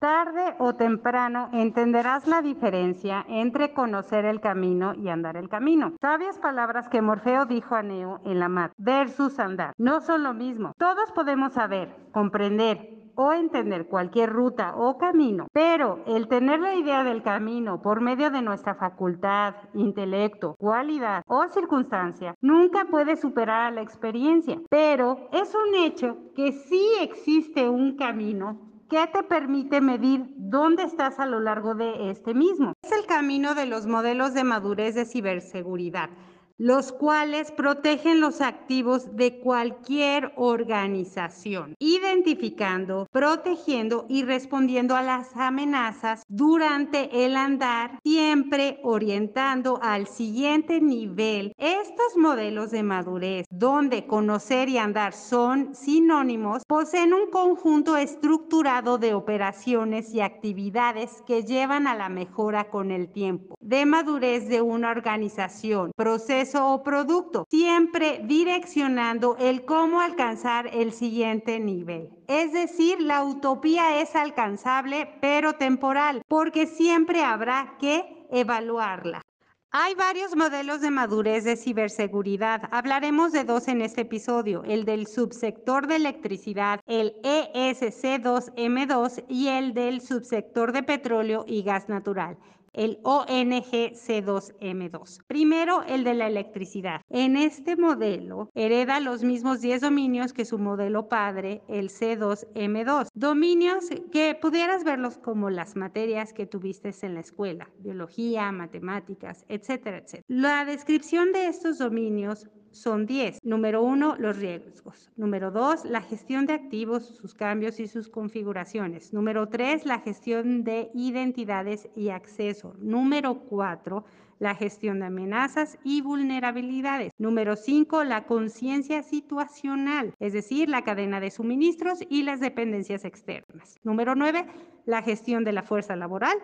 Tarde o temprano entenderás la diferencia entre conocer el camino y andar el camino. Sabias palabras que Morfeo dijo a Neo en la mat versus andar. No son lo mismo. Todos podemos saber, comprender, o entender cualquier ruta o camino, pero el tener la idea del camino por medio de nuestra facultad, intelecto, cualidad o circunstancia nunca puede superar a la experiencia, pero es un hecho que sí existe un camino que te permite medir dónde estás a lo largo de este mismo. Es el camino de los modelos de madurez de ciberseguridad los cuales protegen los activos de cualquier organización, identificando, protegiendo y respondiendo a las amenazas durante el andar, siempre orientando al siguiente nivel. Estos modelos de madurez, donde conocer y andar son sinónimos, poseen un conjunto estructurado de operaciones y actividades que llevan a la mejora con el tiempo, de madurez de una organización, proceso o producto, siempre direccionando el cómo alcanzar el siguiente nivel. Es decir, la utopía es alcanzable pero temporal, porque siempre habrá que evaluarla. Hay varios modelos de madurez de ciberseguridad. Hablaremos de dos en este episodio, el del subsector de electricidad, el ESC2M2 y el del subsector de petróleo y gas natural el ONG-C2M2. Primero, el de la electricidad. En este modelo hereda los mismos 10 dominios que su modelo padre, el C2M2. Dominios que pudieras verlos como las materias que tuviste en la escuela, biología, matemáticas, etcétera, etcétera. La descripción de estos dominios son 10. Número 1, los riesgos. Número 2, la gestión de activos, sus cambios y sus configuraciones. Número 3, la gestión de identidades y acceso. Número 4, la gestión de amenazas y vulnerabilidades. Número 5, la conciencia situacional, es decir, la cadena de suministros y las dependencias externas. Número 9, la gestión de la fuerza laboral.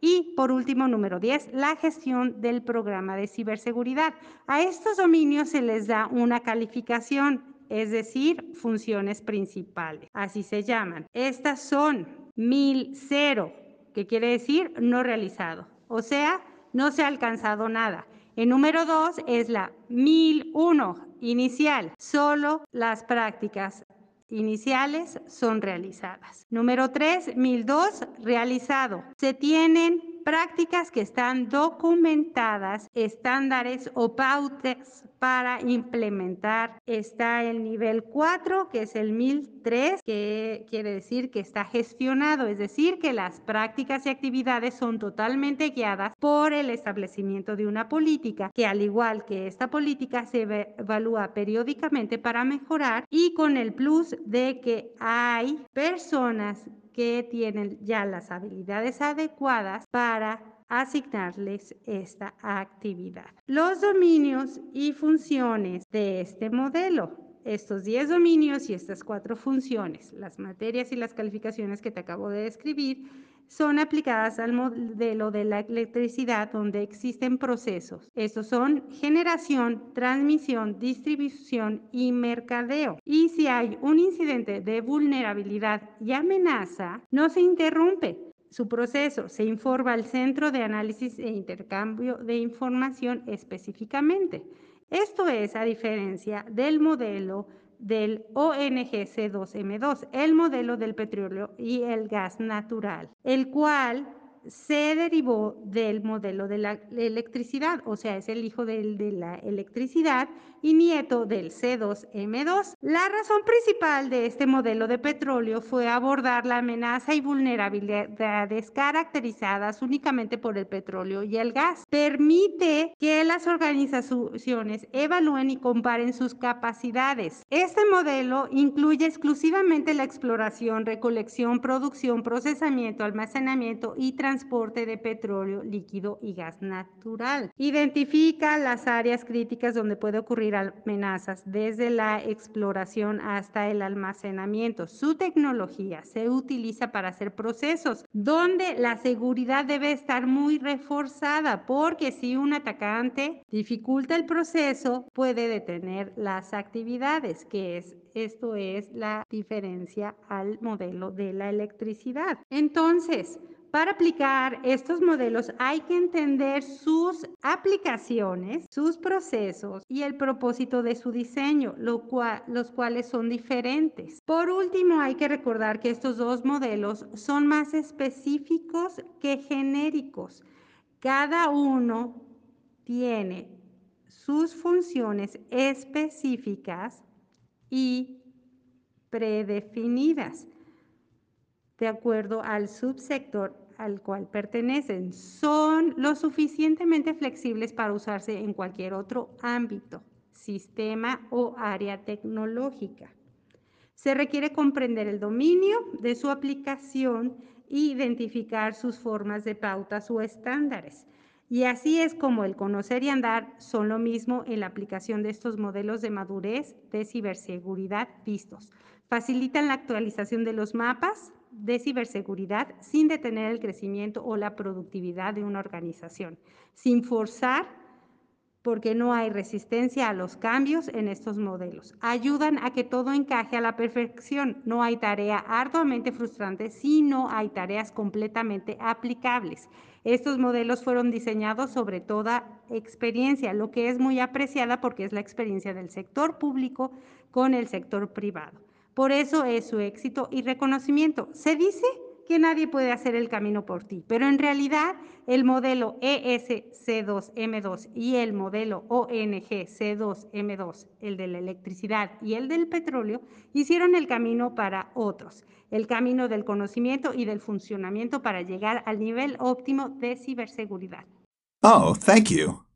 Y por último, número 10, la gestión del programa de ciberseguridad. A estos dominios se les da una calificación, es decir, funciones principales. Así se llaman. Estas son 1000, que quiere decir no realizado. O sea, no se ha alcanzado nada. El número 2 es la 1001 inicial, solo las prácticas iniciales son realizadas. Número 3, 1002, realizado. Se tienen prácticas que están documentadas, estándares o pautas para implementar. Está el nivel 4, que es el 1003, que quiere decir que está gestionado, es decir, que las prácticas y actividades son totalmente guiadas por el establecimiento de una política, que al igual que esta política se evalúa periódicamente para mejorar y con el plus de que hay personas que tienen ya las habilidades adecuadas para asignarles esta actividad. Los dominios y funciones de este modelo. Estos 10 dominios y estas cuatro funciones, las materias y las calificaciones que te acabo de describir, son aplicadas al modelo de la electricidad donde existen procesos. Estos son generación, transmisión, distribución y mercadeo. Y si hay un incidente de vulnerabilidad y amenaza, no se interrumpe su proceso, se informa al centro de análisis e intercambio de información específicamente. Esto es a diferencia del modelo del ONGC2M2, el modelo del petróleo y el gas natural, el cual se derivó del modelo de la electricidad, o sea, es el hijo del, de la electricidad y nieto del C2M2. La razón principal de este modelo de petróleo fue abordar la amenaza y vulnerabilidades caracterizadas únicamente por el petróleo y el gas. Permite que las organizaciones evalúen y comparen sus capacidades. Este modelo incluye exclusivamente la exploración, recolección, producción, procesamiento, almacenamiento y transmisión transporte de petróleo líquido y gas natural. Identifica las áreas críticas donde puede ocurrir amenazas desde la exploración hasta el almacenamiento. Su tecnología se utiliza para hacer procesos donde la seguridad debe estar muy reforzada porque si un atacante dificulta el proceso puede detener las actividades, que es esto es la diferencia al modelo de la electricidad. Entonces, para aplicar estos modelos hay que entender sus aplicaciones, sus procesos y el propósito de su diseño, los cuales son diferentes. Por último, hay que recordar que estos dos modelos son más específicos que genéricos. Cada uno tiene sus funciones específicas y predefinidas de acuerdo al subsector al cual pertenecen. Son lo suficientemente flexibles para usarse en cualquier otro ámbito, sistema o área tecnológica. Se requiere comprender el dominio de su aplicación e identificar sus formas de pautas o estándares. Y así es como el conocer y andar son lo mismo en la aplicación de estos modelos de madurez de ciberseguridad vistos. Facilitan la actualización de los mapas de ciberseguridad sin detener el crecimiento o la productividad de una organización, sin forzar porque no hay resistencia a los cambios en estos modelos. Ayudan a que todo encaje a la perfección. No hay tarea arduamente frustrante, sino hay tareas completamente aplicables. Estos modelos fueron diseñados sobre toda experiencia, lo que es muy apreciada porque es la experiencia del sector público con el sector privado. Por eso es su éxito y reconocimiento. Se dice que nadie puede hacer el camino por ti, pero en realidad el modelo ESC2M2 y el modelo ONG-C2M2, el de la electricidad y el del petróleo, hicieron el camino para otros, el camino del conocimiento y del funcionamiento para llegar al nivel óptimo de ciberseguridad. Oh, thank you.